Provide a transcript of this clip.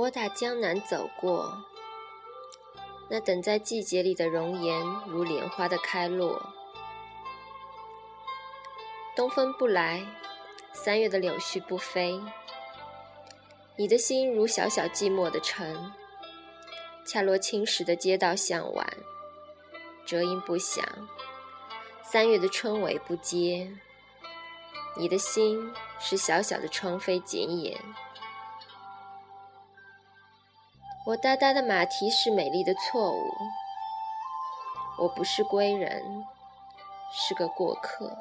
我打江南走过，那等在季节里的容颜如莲花的开落。东风不来，三月的柳絮不飞。你的心如小小寂寞的城，恰落青石的街道向晚，折音不响。三月的春雷不接。你的心是小小的窗扉紧掩，我哒哒的马蹄是美丽的错误，我不是归人，是个过客。